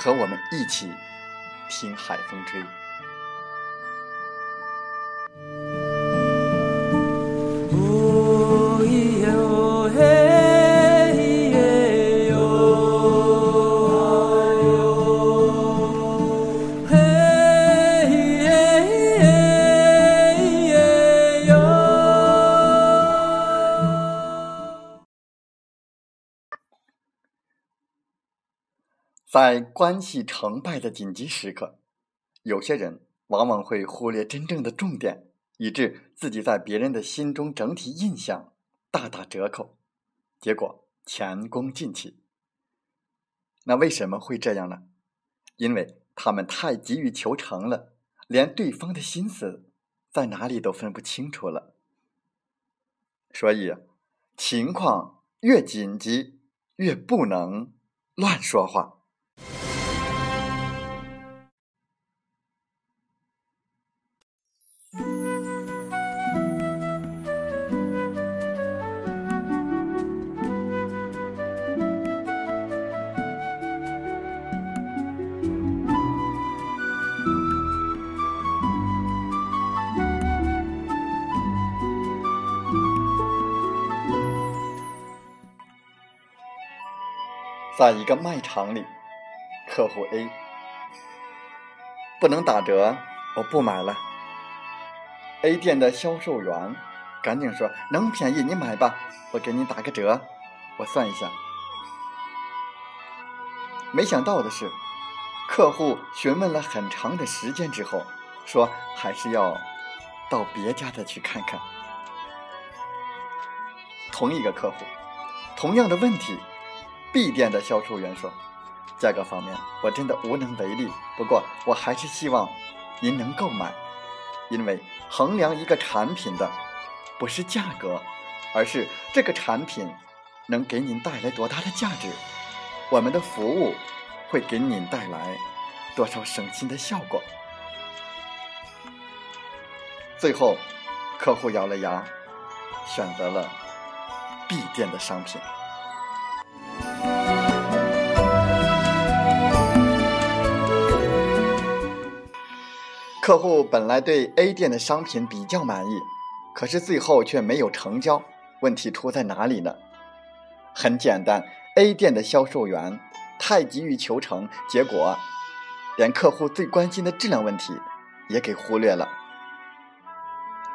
和我们一起听海风吹。在关系成败的紧急时刻，有些人往往会忽略真正的重点，以致自己在别人的心中整体印象大打折扣，结果前功尽弃。那为什么会这样呢？因为他们太急于求成了，连对方的心思在哪里都分不清楚了。所以，情况越紧急，越不能乱说话。在一个卖场里，客户 A 不能打折，我不买了。A 店的销售员赶紧说：“能便宜你买吧，我给你打个折。”我算一下。没想到的是，客户询问了很长的时间之后，说还是要到别家的去看看。同一个客户，同样的问题。B 店的销售员说：“价格方面，我真的无能为力。不过，我还是希望您能购买，因为衡量一个产品的不是价格，而是这个产品能给您带来多大的价值，我们的服务会给您带来多少省心的效果。”最后，客户咬了牙，选择了 B 店的商品。客户本来对 A 店的商品比较满意，可是最后却没有成交。问题出在哪里呢？很简单，A 店的销售员太急于求成，结果连客户最关心的质量问题也给忽略了。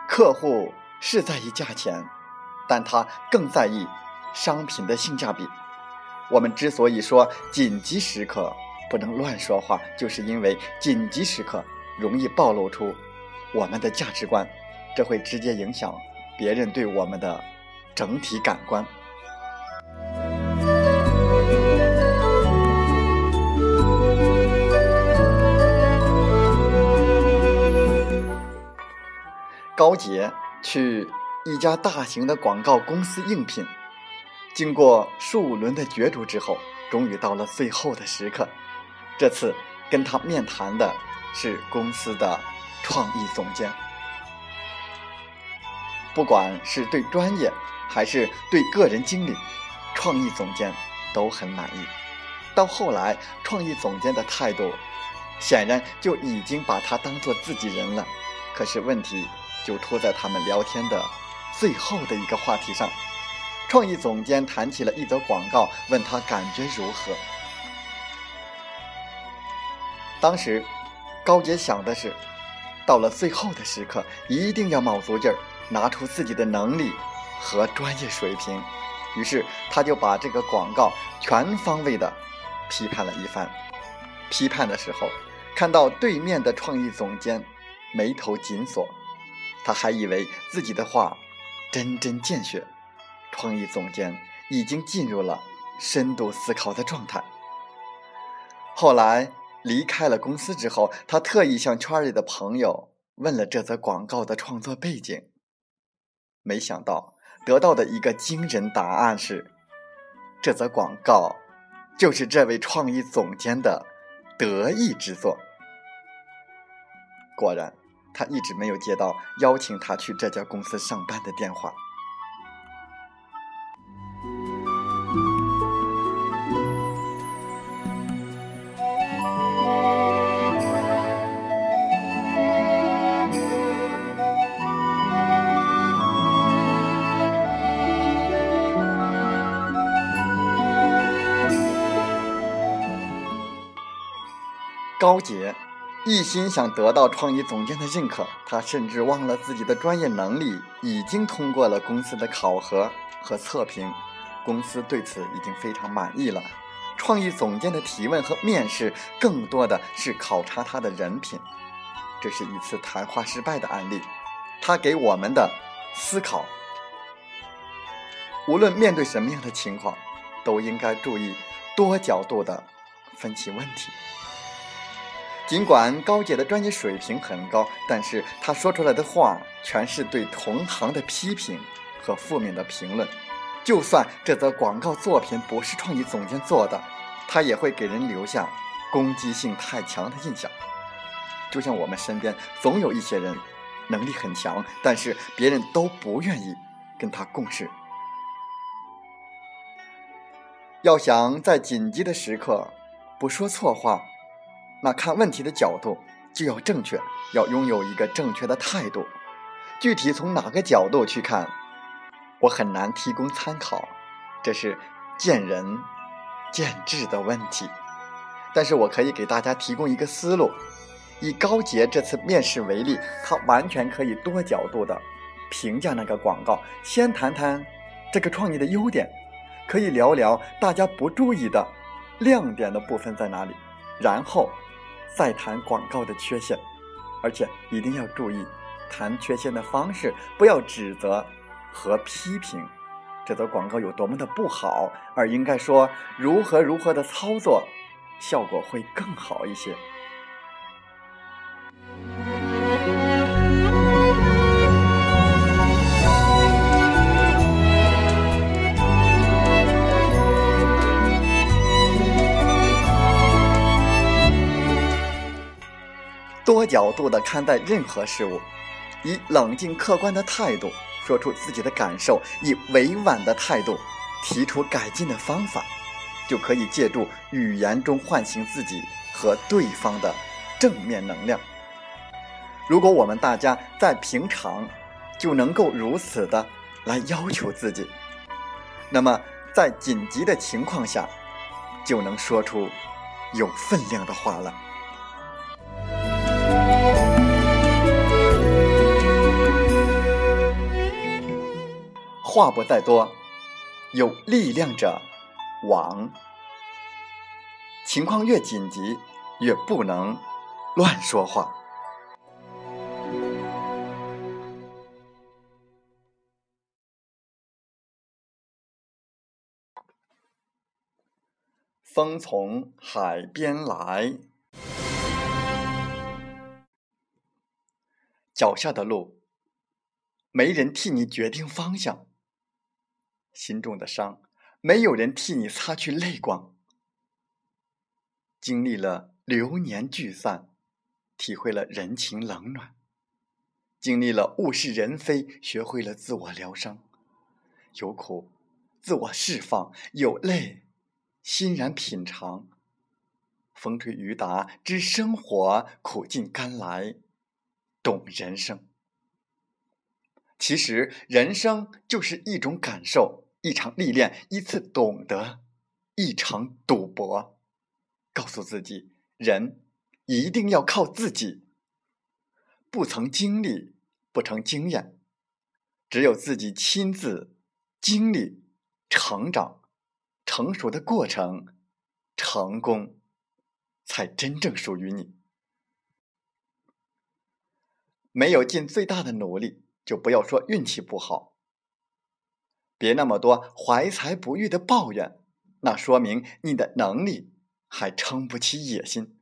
客户是在意价钱，但他更在意商品的性价比。我们之所以说紧急时刻不能乱说话，就是因为紧急时刻。容易暴露出我们的价值观，这会直接影响别人对我们的整体感官。高杰去一家大型的广告公司应聘，经过数轮的角逐之后，终于到了最后的时刻。这次跟他面谈的。是公司的创意总监。不管是对专业还是对个人经历，创意总监都很满意。到后来，创意总监的态度显然就已经把他当做自己人了。可是问题就出在他们聊天的最后的一个话题上。创意总监谈起了一则广告，问他感觉如何。当时，高杰想的是，到了最后的时刻，一定要卯足劲儿，拿出自己的能力和专业水平。于是，他就把这个广告全方位的批判了一番。批判的时候，看到对面的创意总监眉头紧锁，他还以为自己的话针针见血。创意总监已经进入了深度思考的状态。后来离开了公司之后，他特意向圈里的朋友问了这则广告的创作背景。没想到得到的一个惊人答案是：这则广告就是这位创意总监的得意之作。果然，他一直没有接到邀请他去这家公司上班的电话。高洁一心想得到创意总监的认可，他甚至忘了自己的专业能力已经通过了公司的考核和测评，公司对此已经非常满意了。创意总监的提问和面试更多的是考察他的人品，这是一次谈话失败的案例。他给我们的思考：无论面对什么样的情况，都应该注意多角度的分析问题。尽管高姐的专业水平很高，但是她说出来的话全是对同行的批评和负面的评论。就算这则广告作品不是创意总监做的，他也会给人留下攻击性太强的印象。就像我们身边总有一些人能力很强，但是别人都不愿意跟他共事。要想在紧急的时刻不说错话。那看问题的角度就要正确，要拥有一个正确的态度。具体从哪个角度去看，我很难提供参考，这是见仁见智的问题。但是我可以给大家提供一个思路。以高杰这次面试为例，他完全可以多角度的评价那个广告。先谈谈这个创意的优点，可以聊聊大家不注意的亮点的部分在哪里，然后。再谈广告的缺陷，而且一定要注意谈缺陷的方式，不要指责和批评这则广告有多么的不好，而应该说如何如何的操作，效果会更好一些。角度的看待任何事物，以冷静客观的态度说出自己的感受，以委婉的态度提出改进的方法，就可以借助语言中唤醒自己和对方的正面能量。如果我们大家在平常就能够如此的来要求自己，那么在紧急的情况下就能说出有分量的话了。话不在多，有力量者亡。情况越紧急，越不能乱说话。风从海边来，脚下的路，没人替你决定方向。心中的伤，没有人替你擦去泪光。经历了流年聚散，体会了人情冷暖，经历了物是人非，学会了自我疗伤，有苦自我释放，有泪欣然品尝。风吹雨打知生活，苦尽甘来懂人生。其实，人生就是一种感受，一场历练，一次懂得，一场赌博。告诉自己，人一定要靠自己。不曾经历，不成经验。只有自己亲自经历、成长、成熟的过程，成功才真正属于你。没有尽最大的努力，就不要说运气不好。别那么多怀才不遇的抱怨，那说明你的能力还撑不起野心。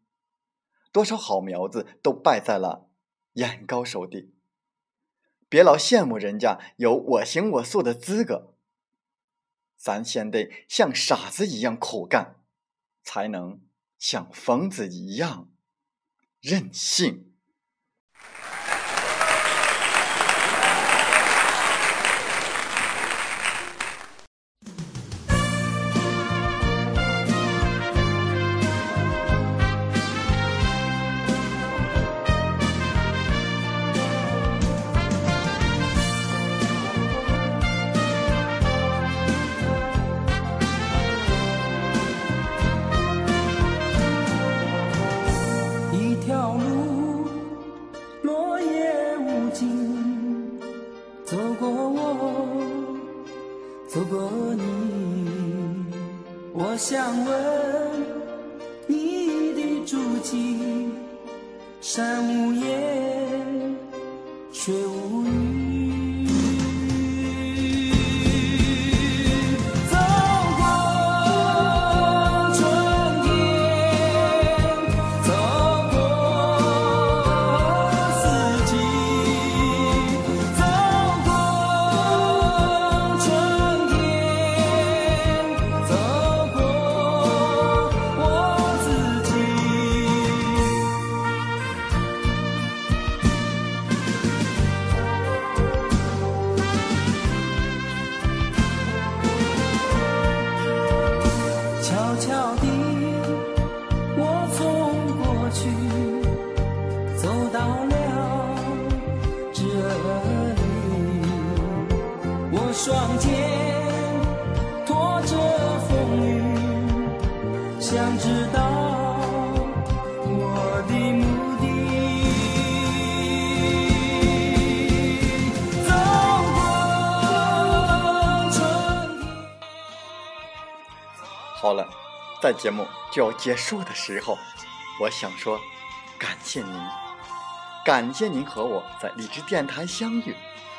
多少好苗子都败在了。眼高手低，别老羡慕人家有我行我素的资格，咱先得像傻子一样苦干，才能像疯子一样任性。我想问你的足迹，山无言，水无双肩拖着风雨，想知道我的目的。好了，在节目就要结束的时候，我想说，感谢您，感谢您和我在荔枝电台相遇。